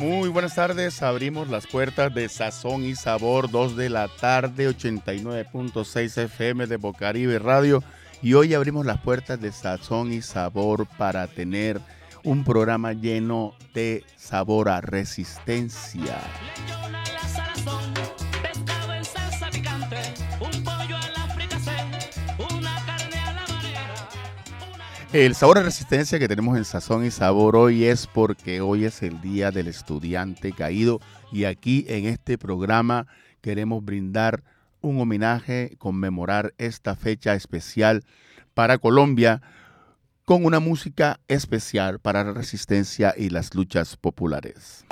Muy buenas tardes, abrimos las puertas de Sazón y Sabor, 2 de la tarde, 89.6 FM de Bocaribe Radio. Y hoy abrimos las puertas de Sazón y Sabor para tener un programa lleno de sabor a resistencia. El sabor a resistencia que tenemos en Sazón y Sabor hoy es porque hoy es el Día del Estudiante Caído y aquí en este programa queremos brindar un homenaje, conmemorar esta fecha especial para Colombia con una música especial para la resistencia y las luchas populares.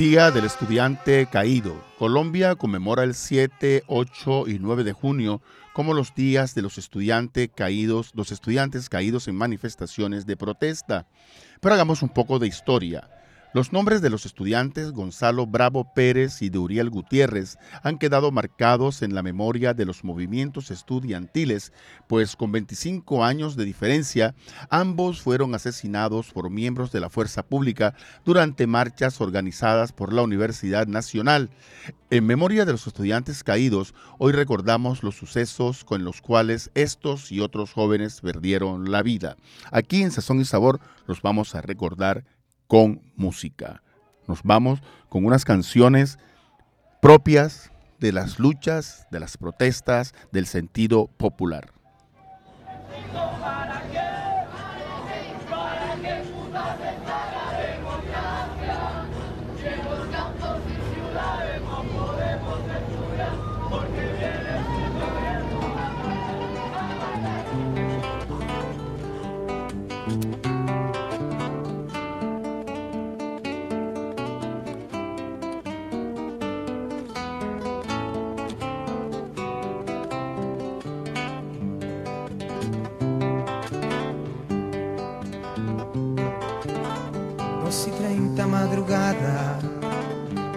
Día del Estudiante Caído. Colombia conmemora el 7, 8 y 9 de junio como los días de los estudiantes caídos, los estudiantes caídos en manifestaciones de protesta. Pero hagamos un poco de historia. Los nombres de los estudiantes Gonzalo Bravo Pérez y de Uriel Gutiérrez han quedado marcados en la memoria de los movimientos estudiantiles, pues con 25 años de diferencia, ambos fueron asesinados por miembros de la fuerza pública durante marchas organizadas por la Universidad Nacional. En memoria de los estudiantes caídos, hoy recordamos los sucesos con los cuales estos y otros jóvenes perdieron la vida. Aquí en Sazón y Sabor los vamos a recordar con música. Nos vamos con unas canciones propias de las luchas, de las protestas, del sentido popular.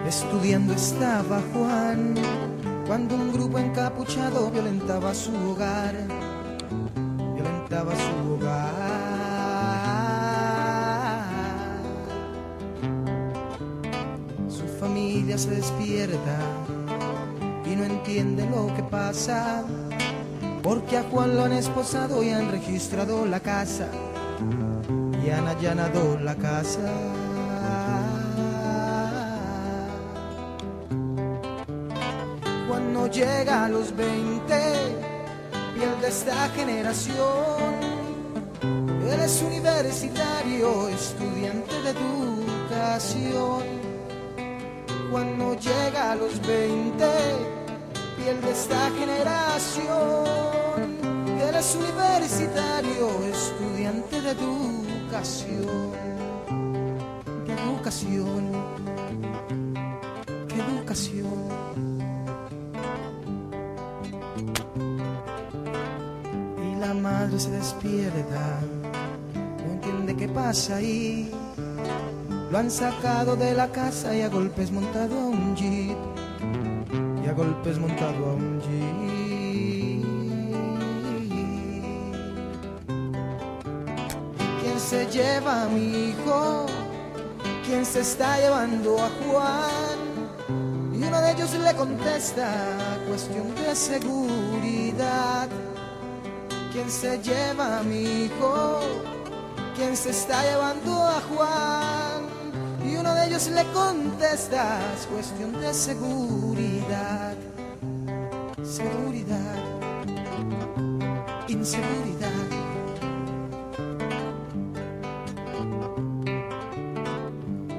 Estudiando estaba Juan, cuando un grupo encapuchado violentaba su hogar, violentaba su hogar. Su familia se despierta y no entiende lo que pasa, porque a Juan lo han esposado y han registrado la casa, y han allanado la casa. Llega a los 20, pierde esta generación. Eres universitario, estudiante de educación. Cuando llega a los 20, pierde esta generación. Eres universitario, estudiante de educación. ¿Qué educación? ¿Qué educación? Se despierta, no entiende qué pasa ahí. Lo han sacado de la casa y a golpes montado a un jeep. Y a golpes montado a un jeep. ¿Quién se lleva a mi hijo? ¿Quién se está llevando a Juan? Y uno de ellos le contesta, cuestión de seguridad. ¿Quién se lleva a mi hijo? ¿Quién se está llevando a Juan? Y uno de ellos le contesta, es cuestión de seguridad. Seguridad, inseguridad.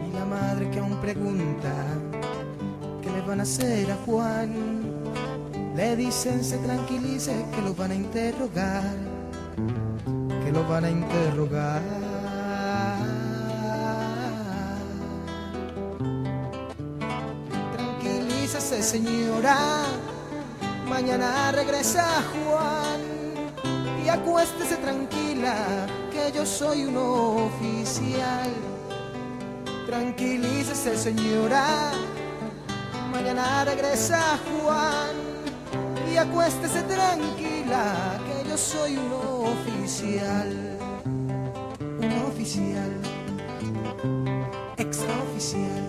Y la madre que aún pregunta, ¿qué le van a hacer a Juan? Le dicen se tranquilice que lo van a interrogar, que lo van a interrogar. Tranquilízase señora, mañana regresa Juan y acuéstese tranquila que yo soy un oficial. Tranquilícese señora, mañana regresa Juan y acuéstese tranquila que yo soy un oficial. Un oficial, extraoficial.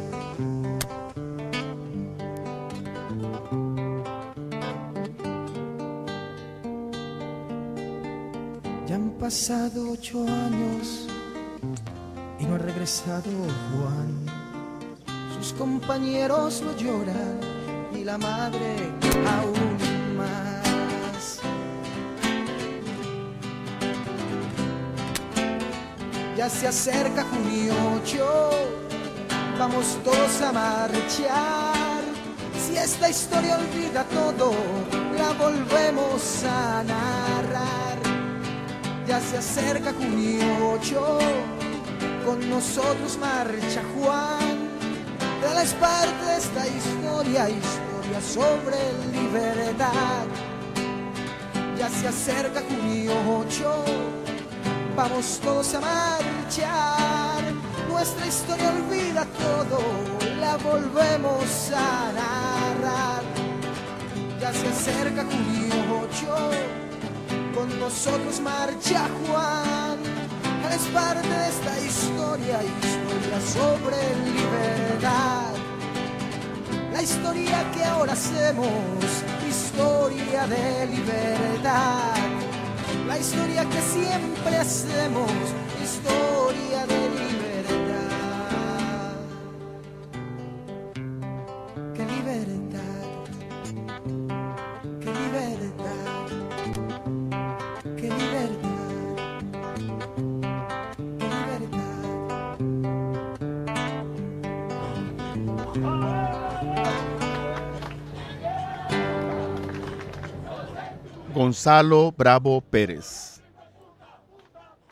Ya han pasado ocho años y no ha regresado Juan. Sus compañeros lo lloran y la madre aún Ya se acerca junio 8, vamos todos a marchar. Si esta historia olvida todo, la volvemos a narrar. Ya se acerca junio 8, con nosotros marcha Juan. Él es parte de esta historia, historia sobre libertad. Ya se acerca junio 8, vamos todos a marchar. Nuestra historia olvida todo, la volvemos a narrar. Ya se acerca junio 8 con nosotros marcha Juan. Es parte de esta historia, historia sobre libertad. La historia que ahora hacemos, historia de libertad. La historia que siempre hacemos, historia Gonzalo Bravo Pérez.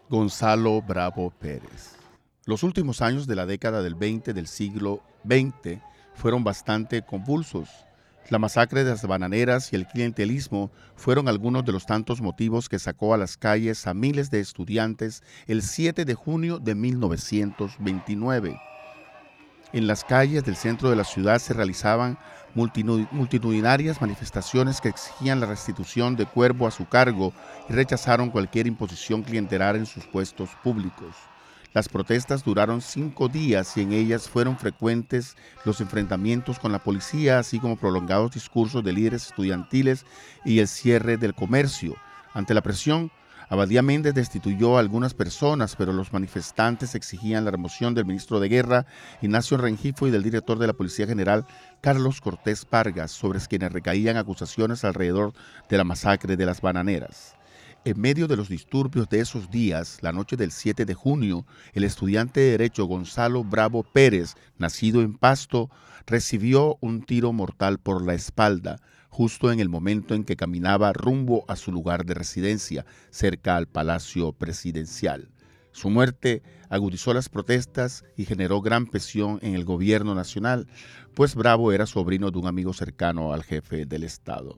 Gonzalo Bravo Pérez. Los últimos años de la década del 20 del siglo XX fueron bastante convulsos. La masacre de las bananeras y el clientelismo fueron algunos de los tantos motivos que sacó a las calles a miles de estudiantes el 7 de junio de 1929. En las calles del centro de la ciudad se realizaban multitudinarias manifestaciones que exigían la restitución de Cuervo a su cargo y rechazaron cualquier imposición clientelar en sus puestos públicos. Las protestas duraron cinco días y en ellas fueron frecuentes los enfrentamientos con la policía, así como prolongados discursos de líderes estudiantiles y el cierre del comercio. Ante la presión, Abadía Méndez destituyó a algunas personas, pero los manifestantes exigían la remoción del ministro de Guerra, Ignacio Rengifo, y del director de la Policía General, Carlos Cortés Pargas, sobre quienes recaían acusaciones alrededor de la masacre de las bananeras. En medio de los disturbios de esos días, la noche del 7 de junio, el estudiante de Derecho Gonzalo Bravo Pérez, nacido en Pasto, recibió un tiro mortal por la espalda, justo en el momento en que caminaba rumbo a su lugar de residencia, cerca al Palacio Presidencial. Su muerte agudizó las protestas y generó gran presión en el gobierno nacional, pues Bravo era sobrino de un amigo cercano al jefe del Estado.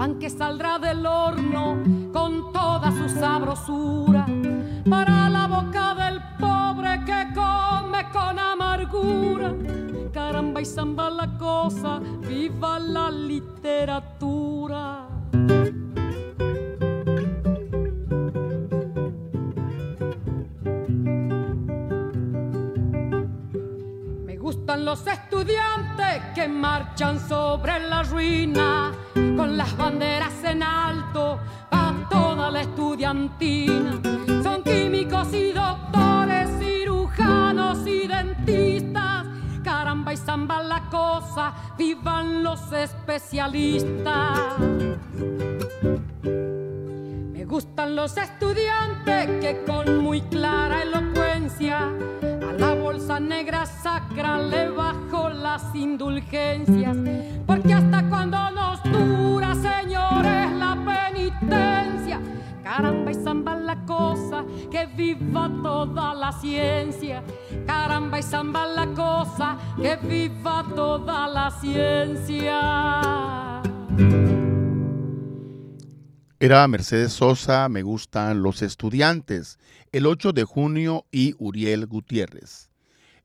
del saldrá del horno con toda su sabrosura para la boca del pobre que come con amargura. Caramba y samba la cosa, viva la literatura. Gustan los estudiantes que marchan sobre la ruina con las banderas en alto a toda la estudiantina. Son químicos y doctores, cirujanos y dentistas. Caramba y zamba la cosa, vivan los especialistas. Me gustan los estudiantes que con muy clara elocuencia a la bolsa negra sacra le bajo las indulgencias. Porque hasta cuando nos dura, señores, la penitencia. Caramba y zamba la cosa, que viva toda la ciencia. Caramba y zamba la cosa, que viva toda la ciencia. Era Mercedes Sosa, Me gustan los estudiantes, el 8 de junio y Uriel Gutiérrez.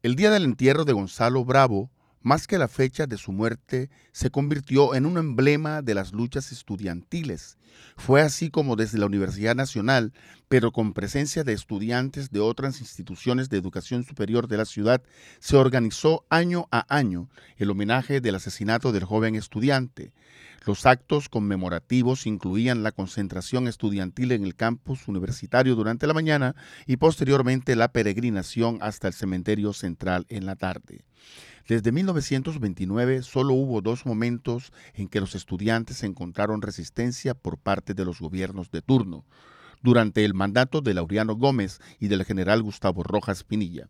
El día del entierro de Gonzalo Bravo, más que la fecha de su muerte, se convirtió en un emblema de las luchas estudiantiles. Fue así como desde la Universidad Nacional, pero con presencia de estudiantes de otras instituciones de educación superior de la ciudad, se organizó año a año el homenaje del asesinato del joven estudiante. Los actos conmemorativos incluían la concentración estudiantil en el campus universitario durante la mañana y posteriormente la peregrinación hasta el cementerio central en la tarde. Desde 1929 solo hubo dos momentos en que los estudiantes encontraron resistencia por parte de los gobiernos de turno, durante el mandato de Laureano Gómez y del general Gustavo Rojas Pinilla.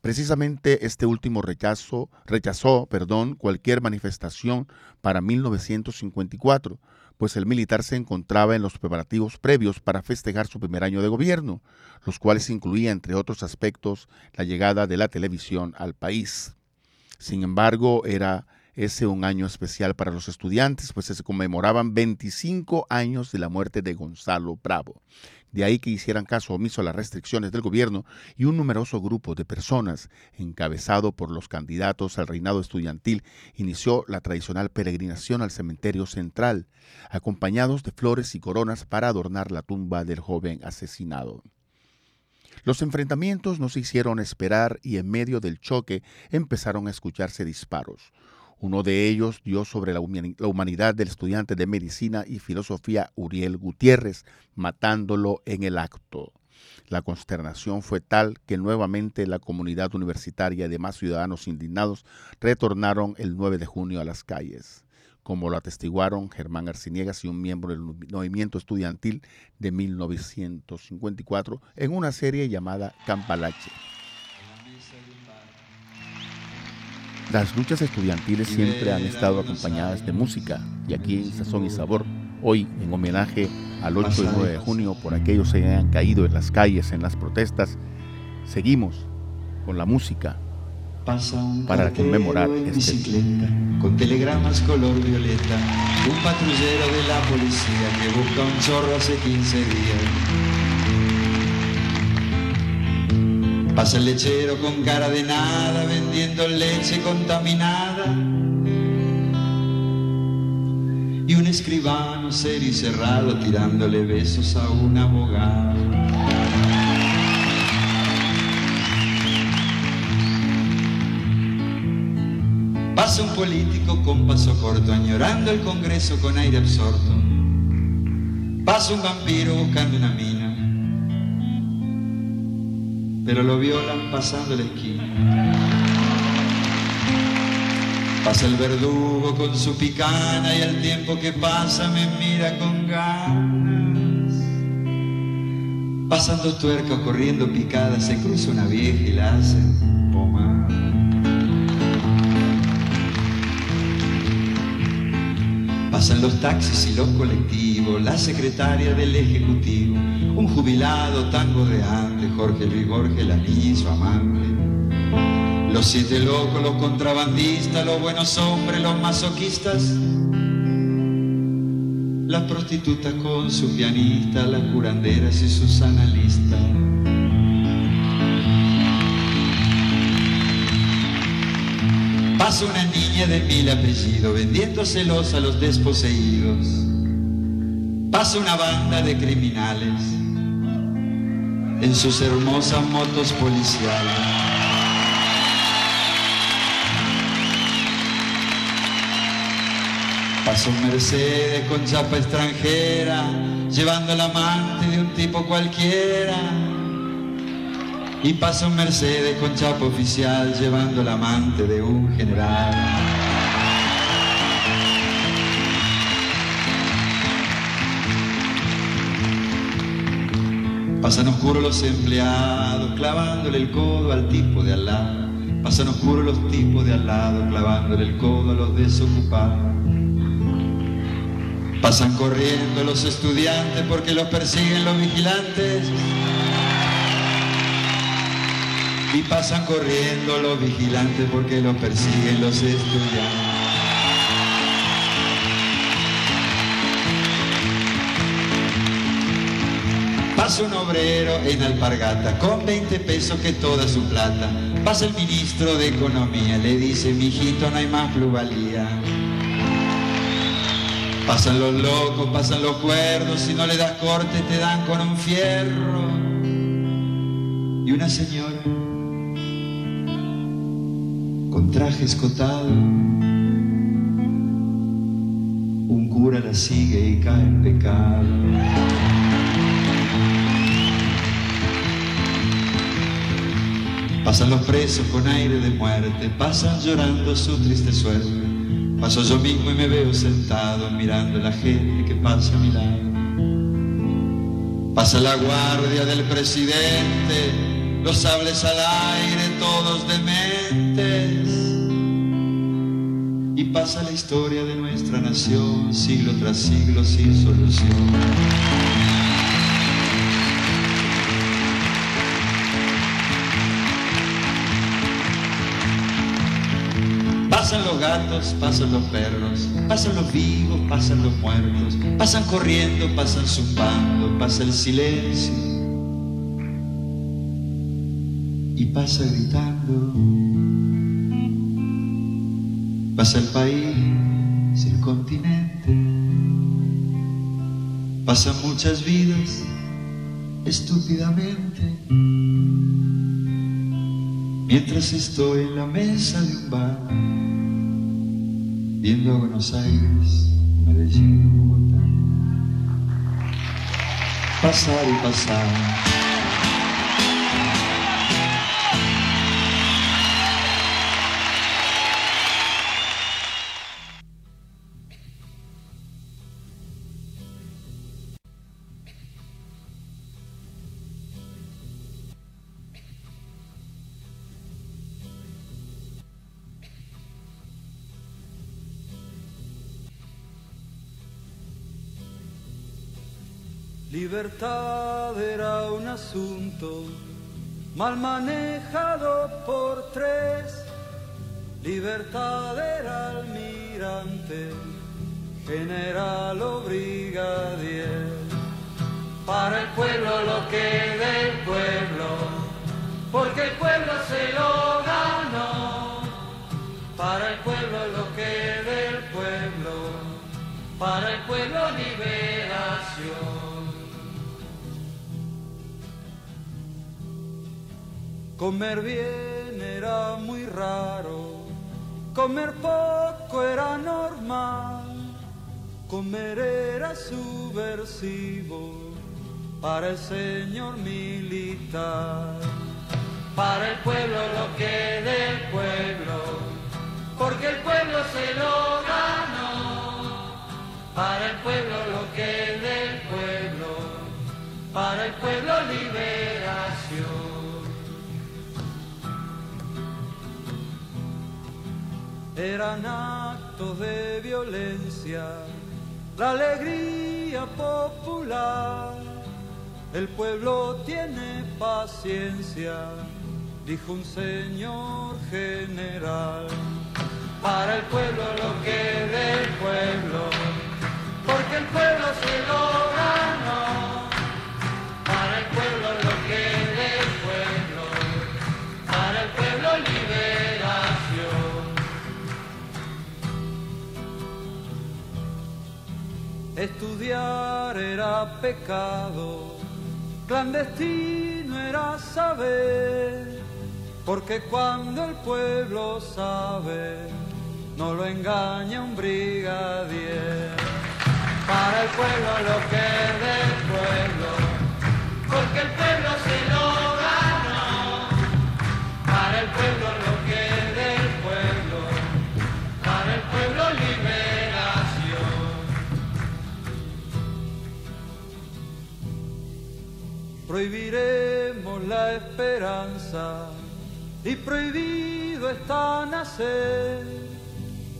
Precisamente este último rechazo, rechazó perdón, cualquier manifestación para 1954, pues el militar se encontraba en los preparativos previos para festejar su primer año de gobierno, los cuales incluía, entre otros aspectos, la llegada de la televisión al país. Sin embargo, era ese un año especial para los estudiantes, pues se conmemoraban 25 años de la muerte de Gonzalo Bravo. De ahí que hicieran caso omiso a las restricciones del gobierno y un numeroso grupo de personas, encabezado por los candidatos al reinado estudiantil, inició la tradicional peregrinación al cementerio central, acompañados de flores y coronas para adornar la tumba del joven asesinado. Los enfrentamientos no se hicieron esperar y en medio del choque empezaron a escucharse disparos. Uno de ellos dio sobre la humanidad del estudiante de medicina y filosofía Uriel Gutiérrez, matándolo en el acto. La consternación fue tal que nuevamente la comunidad universitaria y demás ciudadanos indignados retornaron el 9 de junio a las calles, como lo atestiguaron Germán Arciniegas y un miembro del movimiento estudiantil de 1954 en una serie llamada Campalache. Las luchas estudiantiles siempre han estado acompañadas de música y aquí en Sazón y Sabor, hoy en homenaje al 8 y 9 de junio por aquellos que hayan caído en las calles en las protestas, seguimos con la música para conmemorar en este bicicleta, con telegramas color violeta, un patrullero de la policía que busca un chorro hace 15 días. Pasa el lechero con cara de nada, vendiendo leche contaminada. Y un escribano serio y cerrado tirándole besos a un abogado. Pasa un político con paso corto, añorando el Congreso con aire absorto. Pasa un vampiro buscando una mina pero lo violan pasando la esquina. Pasa el verdugo con su picana y al tiempo que pasa me mira con ganas. Pasan dos tuercas corriendo picadas, se cruza una vieja y la hace pomar. Pasan los taxis y los colectivos, la secretaria del ejecutivo, un jubilado tan gorreante, Jorge Luis Borges, la niña y su amante. Los siete locos, los contrabandistas, los buenos hombres, los masoquistas. la prostituta con su pianista, las curanderas y sus analistas. Pasa una niña de mil apellidos vendiéndoselos a los desposeídos. Pasa una banda de criminales en sus hermosas motos policiales. Pasa un Mercedes con chapa extranjera, llevando el amante de un tipo cualquiera. Y pasa un Mercedes con chapa oficial, llevando el amante de un general. Pasan oscuros los empleados, clavándole el codo al tipo de al lado. Pasan oscuros los tipos de al lado, clavándole el codo a los desocupados. Pasan corriendo los estudiantes porque los persiguen los vigilantes. Y pasan corriendo los vigilantes porque los persiguen los estudiantes. Pasa un obrero en alpargata con 20 pesos que toda su plata. Pasa el ministro de Economía, le dice, mijito, no hay más plusvalía. Pasan los locos, pasan los cuerdos, si no le das corte te dan con un fierro. Y una señora con traje escotado, un cura la sigue y cae en pecado. Pasan los presos con aire de muerte, pasan llorando su triste suerte. Paso yo mismo y me veo sentado mirando a la gente que pasa a mi lado. Pasa la guardia del presidente, los sables al aire, todos dementes. Pasa la historia de nuestra nación, siglo tras siglo sin solución. Pasan los gatos, pasan los perros, pasan los vivos, pasan los muertos, pasan corriendo, pasan zumbando, pasa el silencio y pasa gritando. Pasa el país, el continente, pasan muchas vidas estúpidamente. Mientras estoy en la mesa de un bar, viendo a Buenos Aires, Medellín Bogotá, pasar y pasar. Asunto mal manejado por tres. Libertad era almirante, general o brigadier. Para el pueblo lo que del pueblo, porque el pueblo se lo ganó. Para el pueblo lo que del pueblo, para el pueblo liberación. Comer bien era muy raro, comer poco era normal, comer era subversivo para el señor militar. Para el pueblo lo que del pueblo, porque el pueblo se lo ganó. Para el pueblo lo que del pueblo, para el pueblo liberación. Eran actos de violencia, la alegría popular. El pueblo tiene paciencia, dijo un señor general. Para el pueblo lo que del pueblo, porque el pueblo Estudiar era pecado, clandestino era saber, porque cuando el pueblo sabe, no lo engaña un brigadier. Para el pueblo lo que del pueblo, Prohibiremos la esperanza y prohibido está nacer.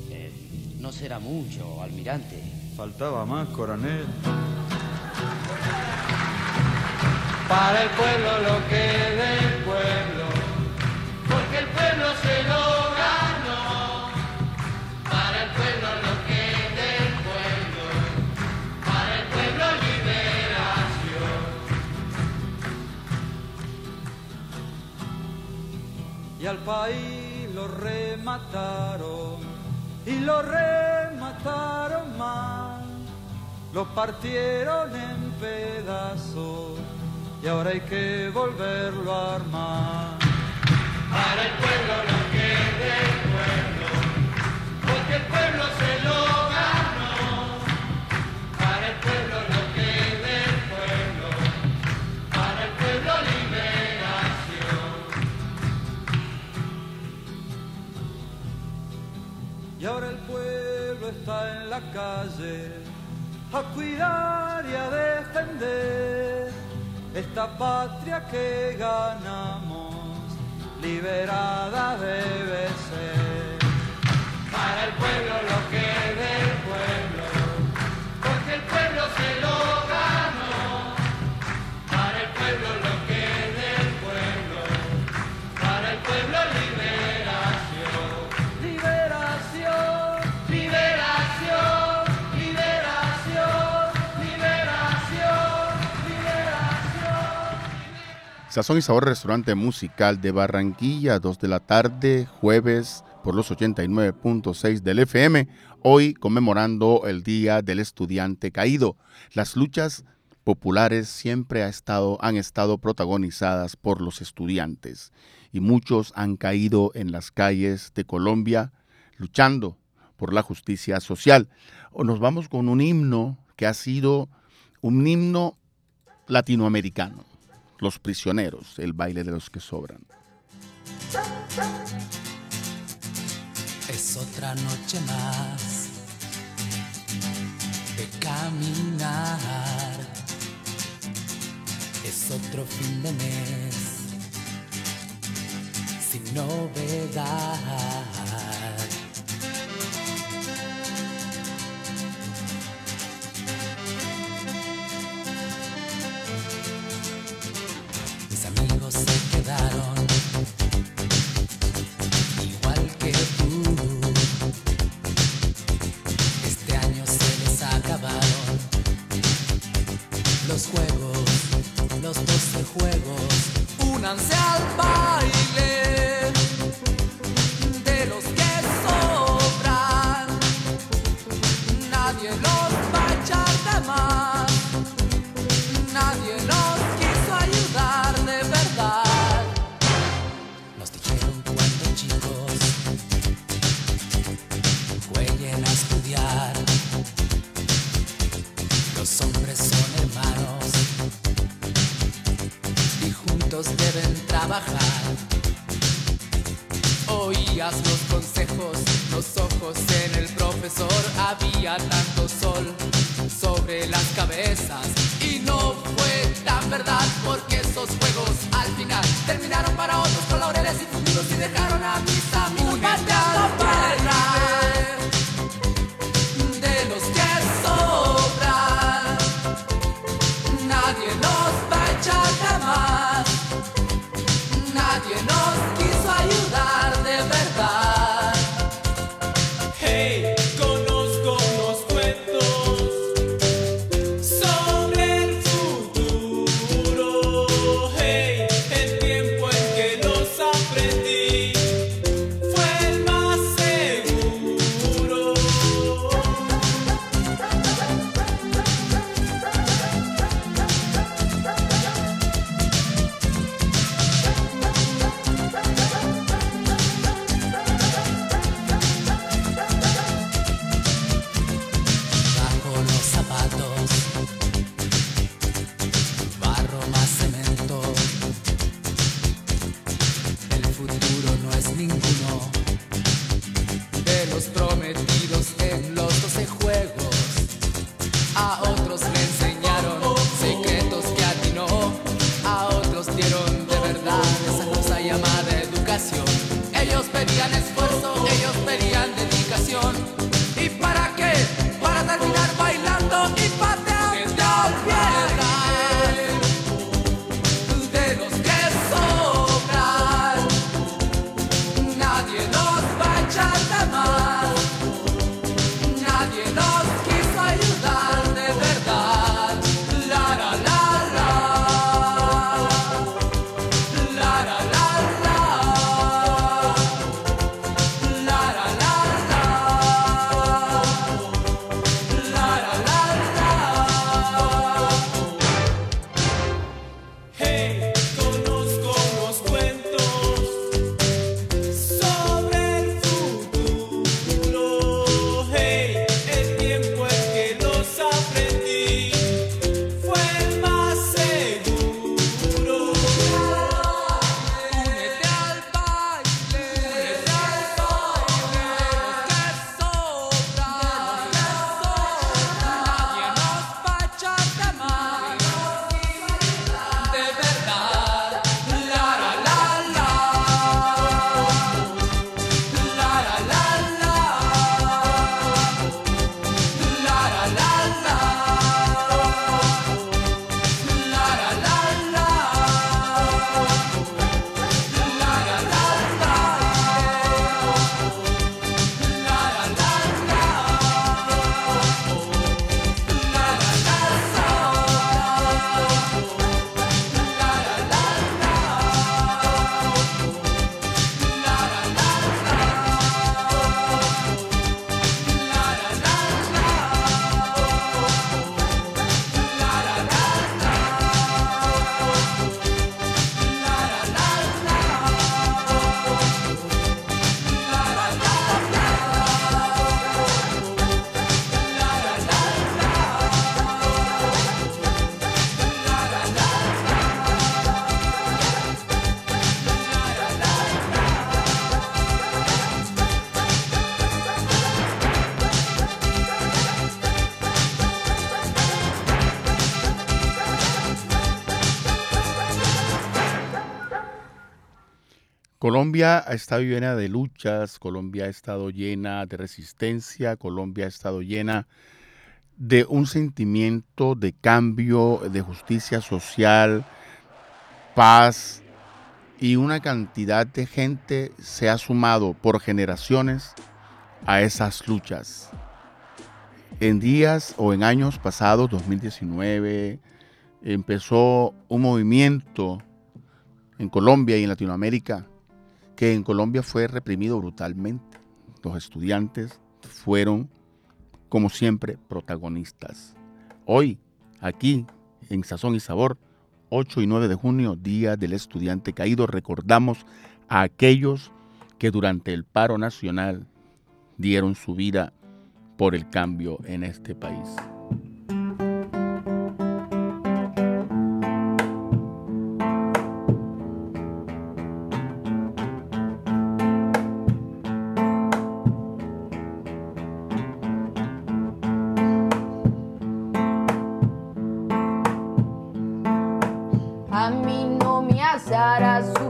Eh, no será mucho, almirante. Faltaba más, coronel. Para el pueblo lo que es del pueblo, Y al país lo remataron y lo remataron más. Lo partieron en pedazos y ahora hay que volverlo a armar. Para el pueblo lo que del pueblo, porque el pueblo se Y ahora el pueblo está en la calle a cuidar y a defender esta patria que ganamos, liberada debe ser. Para el pueblo lo que del pueblo, porque el pueblo se lo Sazón y Sabor Restaurante Musical de Barranquilla, 2 de la tarde, jueves por los 89.6 del FM, hoy conmemorando el Día del Estudiante Caído. Las luchas populares siempre han estado protagonizadas por los estudiantes y muchos han caído en las calles de Colombia luchando por la justicia social. Nos vamos con un himno que ha sido un himno latinoamericano. Los prisioneros, el baile de los que sobran. Es otra noche más de caminar. Es otro fin de mes sin novedad. Colombia ha estado llena de luchas, Colombia ha estado llena de resistencia, Colombia ha estado llena de un sentimiento de cambio, de justicia social, paz y una cantidad de gente se ha sumado por generaciones a esas luchas. En días o en años pasados, 2019, empezó un movimiento en Colombia y en Latinoamérica que en Colombia fue reprimido brutalmente. Los estudiantes fueron, como siempre, protagonistas. Hoy, aquí, en Sazón y Sabor, 8 y 9 de junio, Día del Estudiante Caído, recordamos a aquellos que durante el paro nacional dieron su vida por el cambio en este país.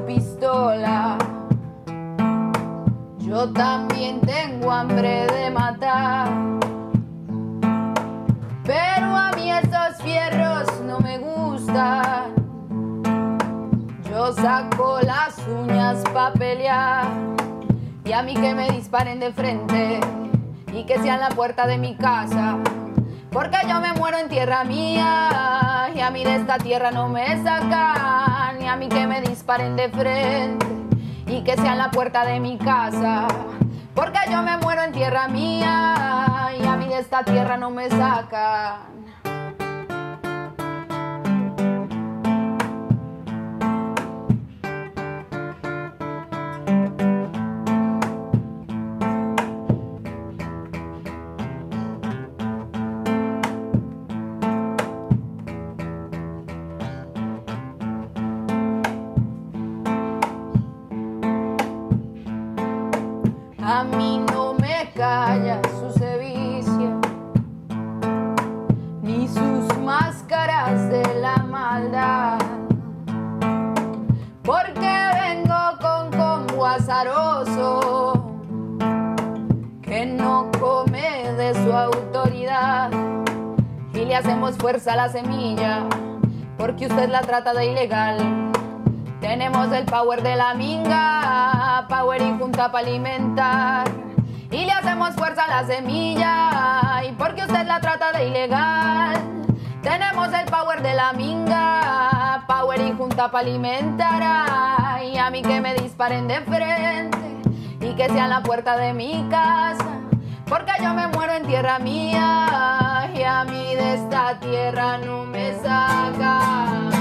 Pistola. Yo también tengo hambre de matar. Pero a mí esos fierros no me gustan. Yo saco las uñas pa' pelear. Y a mí que me disparen de frente. Y que sean la puerta de mi casa. Porque yo me muero en tierra mía y a mí de esta tierra no me sacan. A mí que me disparen de frente y que sean la puerta de mi casa. Porque yo me muero en tierra mía y a mí de esta tierra no me sacan. La semilla, porque usted la trata de ilegal. Tenemos el power de la minga, power y junta para alimentar. Y le hacemos fuerza a la semilla, y porque usted la trata de ilegal. Tenemos el power de la minga, power y junta para alimentar. Y a mí que me disparen de frente y que sean la puerta de mi casa. Porque yo me muero en tierra mía y a mí de esta tierra no me sacan.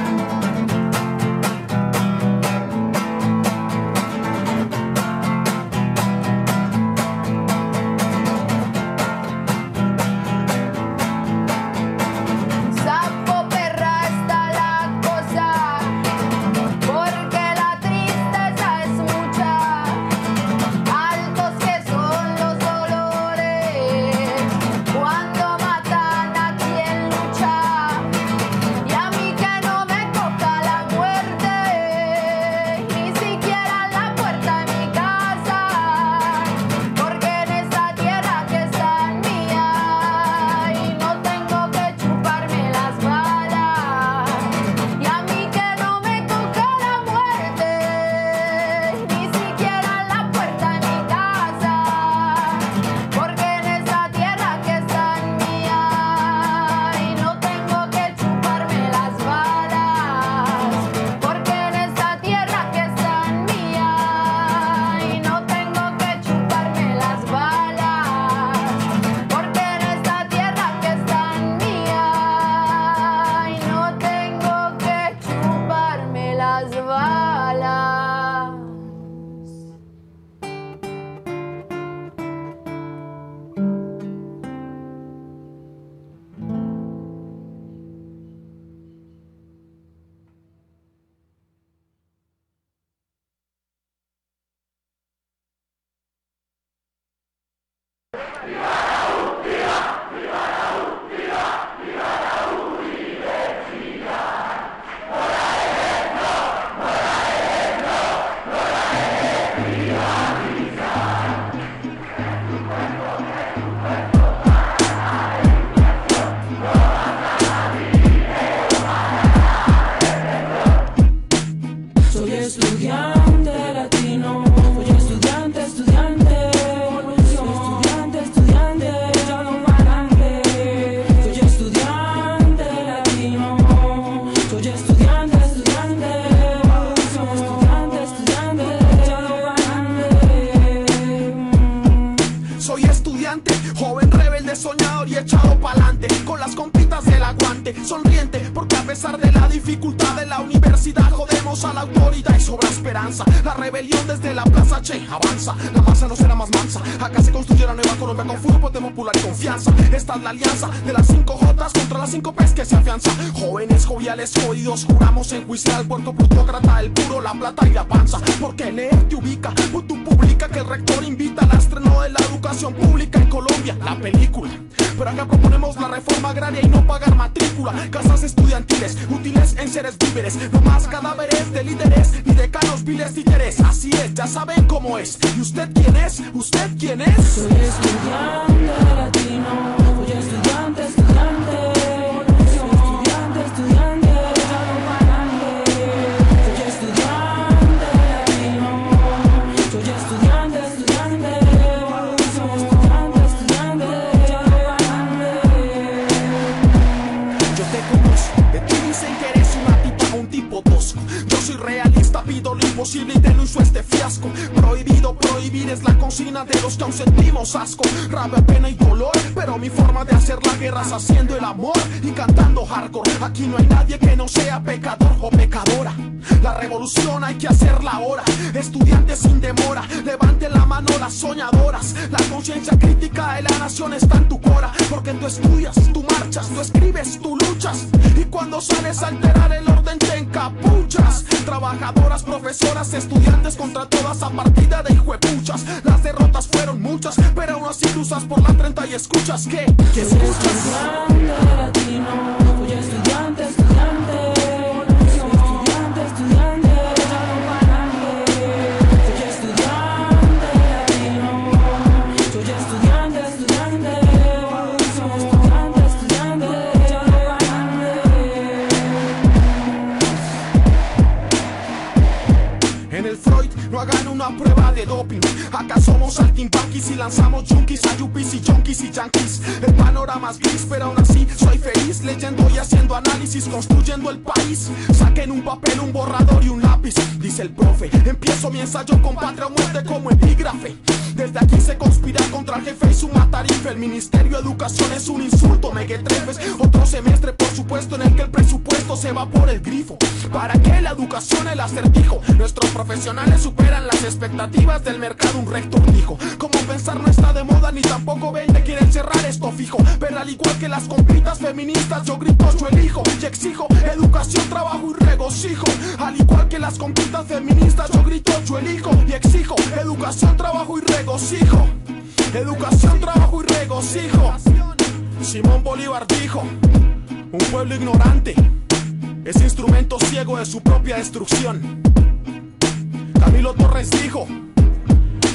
De líderes ni decanos viles títeres. Así es, ya saben cómo es. ¿Y usted quién es? ¿Usted quién es? Soy estudiante latino. Y denuncio este fiasco. Prohibido prohibir es la consigna de los que aún sentimos asco. Rabia, pena y dolor, pero mi forma de hacer la guerra es haciendo el amor y cantando hardcore. Aquí no hay nadie que no sea pecador o pecadora. La revolución hay que hacerla ahora. Estudiantes sin demora, levante la mano las soñadoras. La conciencia crítica de la nación está en tu cora. Porque tú estudias, tú marchas, tú escribes, tú luchas. Y cuando sales a alterar el orden te encapuchas. Trabajadoras, profesoras, estudiantes contra toda esa partida de hijuepuchas. Las derrotas fueron muchas, pero aún así cruzas por la 30 y escuchas que, que escuchas. Prueba de doping. Acá somos saltimbanquis y lanzamos junkies a yuppies y junkies y yankees. El panorama es gris, pero aún Leyendo y haciendo análisis, construyendo el país. Saquen un papel, un borrador y un lápiz, dice el profe. Empiezo mi ensayo con patria o muerte como epígrafe. Desde aquí se conspira contra el jefe y su matarife. El Ministerio de Educación es un insulto, mequetrefes. Otro semestre, por supuesto, en el que el presupuesto se va por el grifo. ¿Para qué la educación el acertijo? Nuestros profesionales superan las expectativas del mercado, un rector dijo. Como pensar no está de moda ni tampoco 20 quieren cerrar esto fijo. Pero al igual que las compitas feministas, yo grito, yo elijo y exijo educación, trabajo y regocijo. Al igual que las compitas feministas, yo grito, yo elijo y exijo educación, trabajo y regocijo. Educación, trabajo y regocijo. Simón Bolívar dijo, un pueblo ignorante es instrumento ciego de su propia destrucción. Camilo Torres dijo,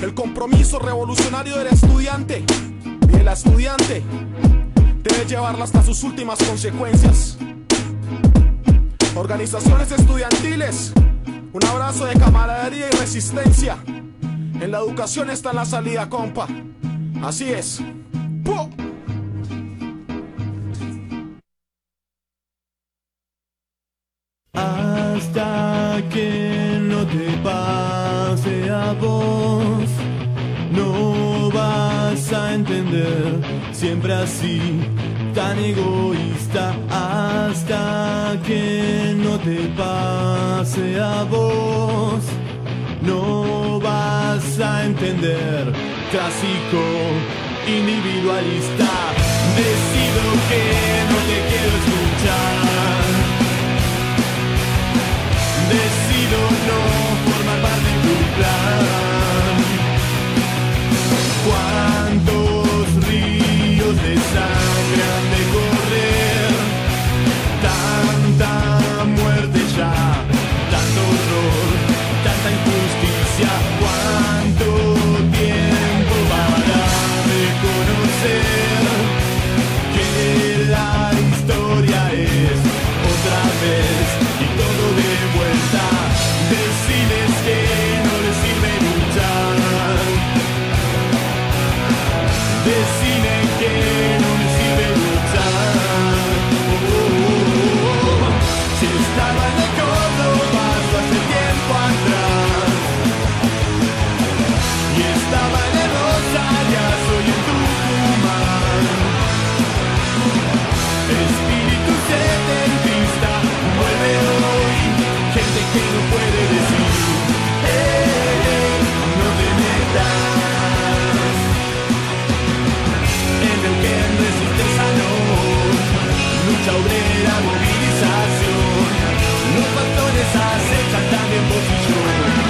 el compromiso revolucionario del estudiante y el estudiante debe llevarla hasta sus últimas consecuencias. Organizaciones estudiantiles, un abrazo de camaradería y resistencia. En la educación está la salida, compa. Así es. Hasta que no te pase a vos, no vas a entender, siempre así, tan egoísta. Hasta que no te pase a vos, no vas a entender, clásico, individualista. Decido que no te quiero escuchar decido no formar parte de tu plan. Para You.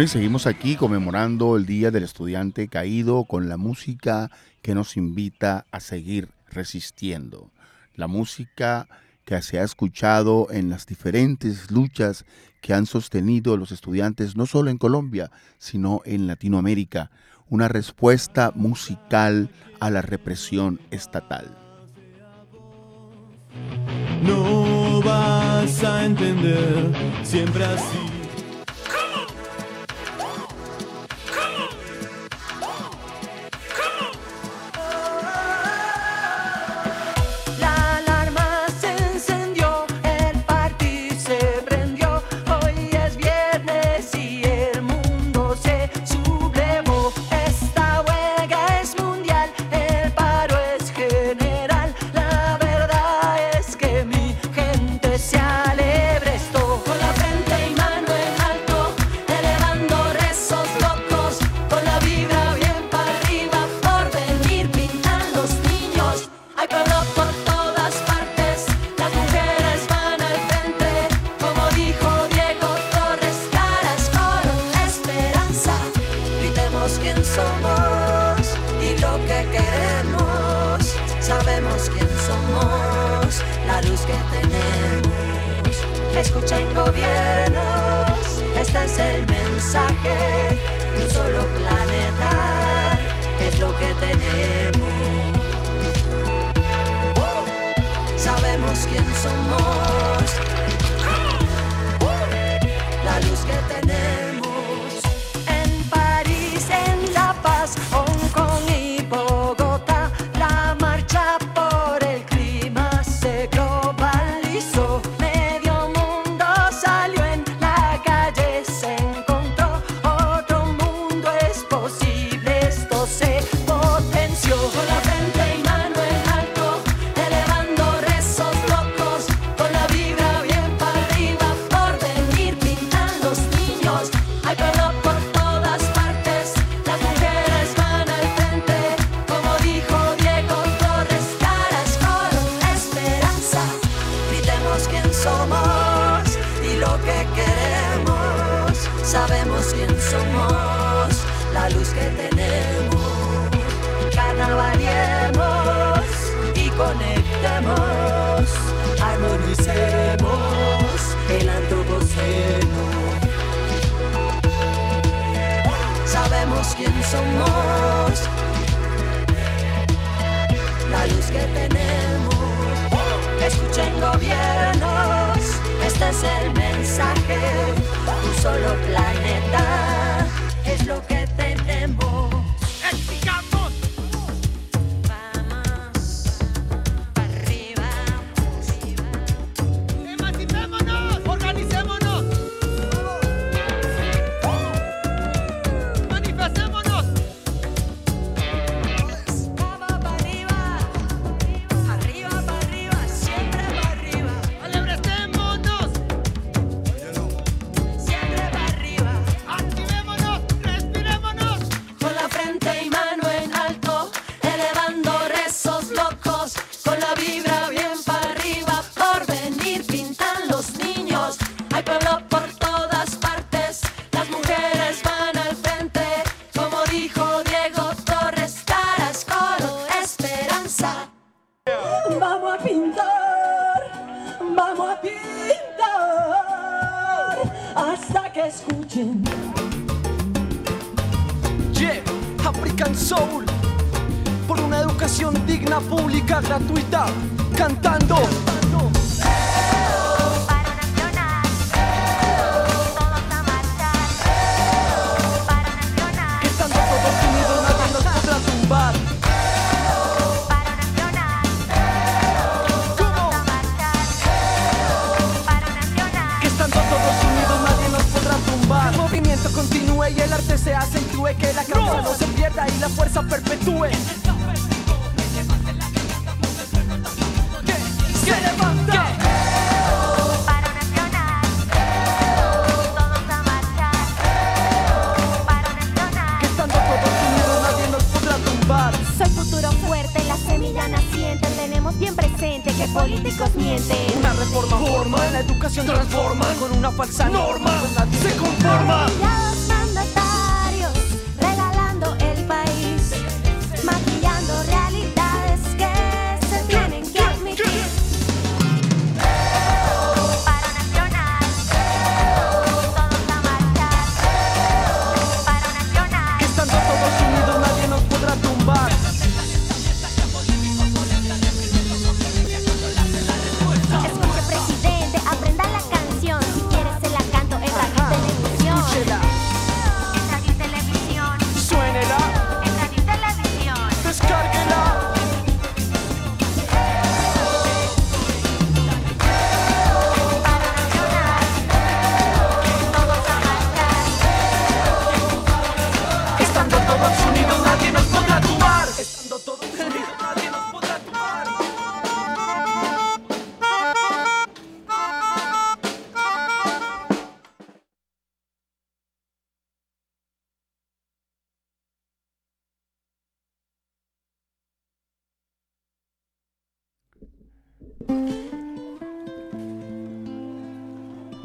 Y seguimos aquí conmemorando el Día del Estudiante Caído con la música que nos invita a seguir resistiendo. La música que se ha escuchado en las diferentes luchas que han sostenido los estudiantes, no solo en Colombia, sino en Latinoamérica. Una respuesta musical a la represión estatal. No vas a entender, siempre así.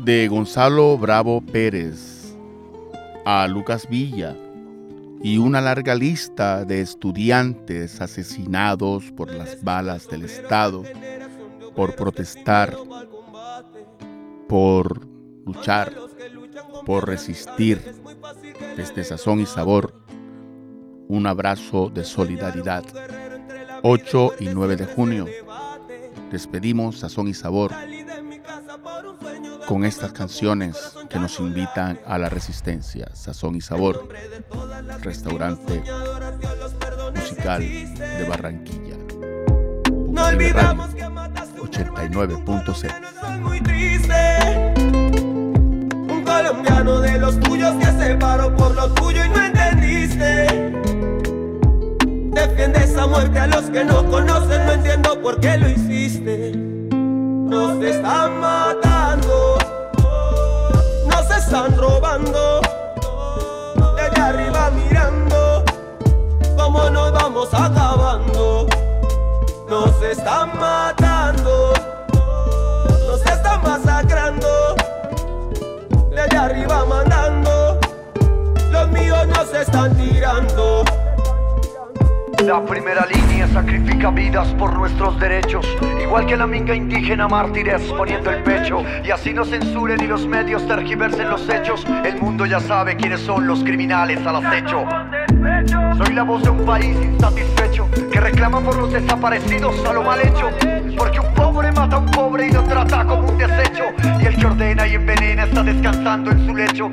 De Gonzalo Bravo Pérez a Lucas Villa y una larga lista de estudiantes asesinados por las balas del Estado por protestar, por luchar, por resistir desde Sazón y Sabor. Un abrazo de solidaridad. 8 y 9 de junio. Despedimos Sazón y Sabor con estas canciones que nos invitan a la resistencia. Sazón y Sabor, restaurante musical de Barranquilla. No olvidamos que 89.6. muy triste. Un colombiano de los tuyos que se paró por lo tuyo y no entendiste. Defiendes a muerte a los que no conocen, no entiendo por qué lo hiciste. Nos están matando, nos están robando. Desde arriba mirando, cómo nos vamos acabando. Nos están matando, nos están masacrando. Desde arriba mandando, los míos nos están tirando. La primera línea sacrifica vidas por nuestros derechos, igual que la minga indígena mártires poniendo el pecho. Y así no censuren y los medios tergiversen los hechos. El mundo ya sabe quiénes son los criminales al acecho. Soy la voz de un país insatisfecho que reclama por los desaparecidos a lo mal hecho. Porque un pobre mata a un pobre y lo trata como un desecho. Y el que ordena y envenena está descansando en su lecho.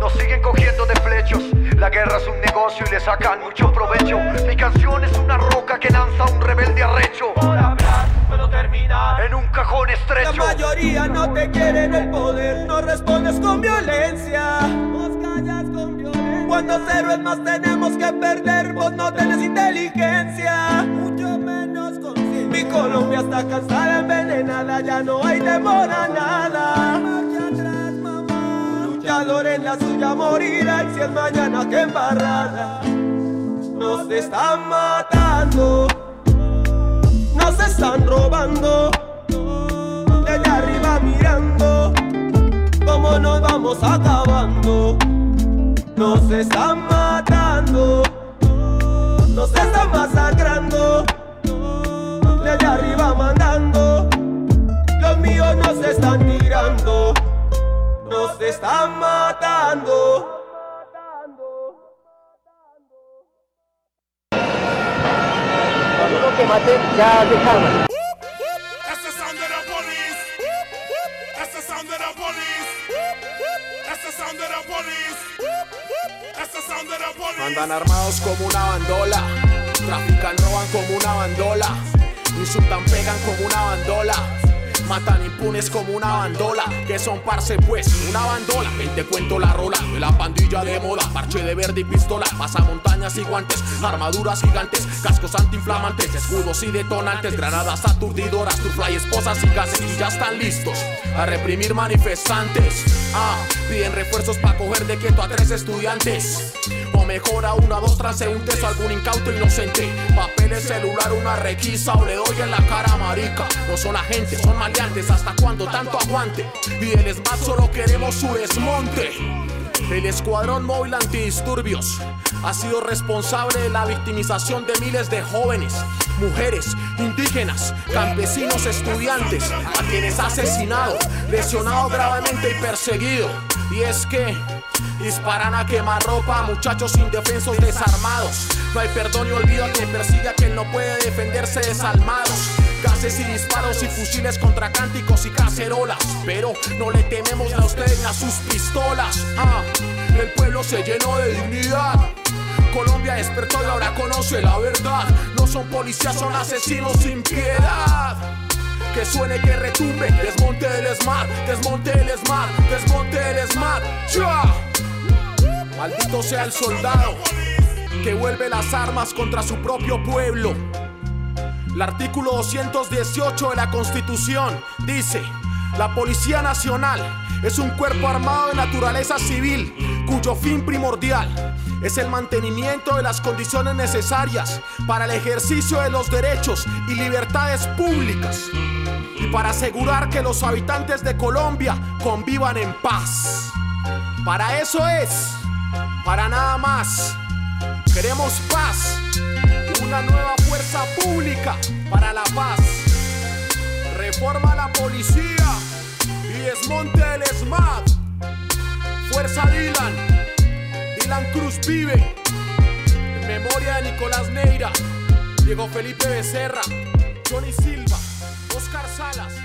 Nos siguen cogiendo de flechos. La guerra es un negocio y le sacan mucho provecho. Mi canción es una roca que lanza un rebelde arrecho. Por hablar puedo terminar en un cajón La estrecho. mayoría no te quiere en el poder, no respondes con violencia. Vos callas con violencia. Cuando cero es más tenemos que perder, vos no tenés inteligencia. Mucho menos conciencia. Mi Colombia está cansada, envenenada, ya no hay temor a nada. Luchador en la suya morirá y si es mañana que embarrada. Nos están matando, nos están robando desde arriba mirando cómo nos vamos acabando. Nos están matando, nos están masacrando. Desde arriba mandando, los míos nos están están matando. que maten ya dejaron. The sound of the police. The sound of the police. Sound of the police. Sound of the police. Andan armados como una bandola, trafican, roban como una bandola, insultan, pegan como una bandola. Matan impunes como una bandola, que son parce pues, una bandola. Ven te cuento la rola de la pandilla de moda, parche de verde y pistola, montañas y guantes, armaduras gigantes, cascos antiinflamantes, escudos y detonantes, granadas aturdidoras, tu fly esposas y gases y ya están listos a reprimir manifestantes. Ah, piden refuerzos para coger de quieto a tres estudiantes. O mejor a uno a dos transeúntes o algún incauto inocente. Papeles, celular, una requisa o le doy en la cara marica. No son agentes, son hasta cuando tanto aguante. Y del ESMAD solo queremos su desmonte. El Escuadrón Móvil Antidisturbios ha sido responsable de la victimización de miles de jóvenes, mujeres, indígenas, campesinos, estudiantes, a quienes ha asesinado, lesionado gravemente y perseguido. Y es que disparan a quemarropa a muchachos indefensos desarmados. No hay perdón y olvido a quien persigue a quien no puede defenderse desalmados. Gases y disparos y fusiles contra cánticos y cacerolas. Pero no le tememos a ustedes ni a sus pistolas. Ah, el pueblo se llenó de dignidad. Colombia despertó y ahora conoce la verdad. No son policías, son asesinos sin piedad. Que suene, que retumbe, desmonte el smart, desmonte el smart, desmonte el smart. ¡Ya! Maldito sea el soldado que vuelve las armas contra su propio pueblo. El artículo 218 de la Constitución dice, la Policía Nacional es un cuerpo armado de naturaleza civil cuyo fin primordial es el mantenimiento de las condiciones necesarias para el ejercicio de los derechos y libertades públicas y para asegurar que los habitantes de Colombia convivan en paz. Para eso es, para nada más. Queremos paz, una nueva fuerza pública para la paz. Reforma la policía y desmonte el SMAT. Fuerza Dylan, Dylan Cruz vive. En memoria de Nicolás Neira, Diego Felipe Becerra, Johnny Silva, Oscar Salas.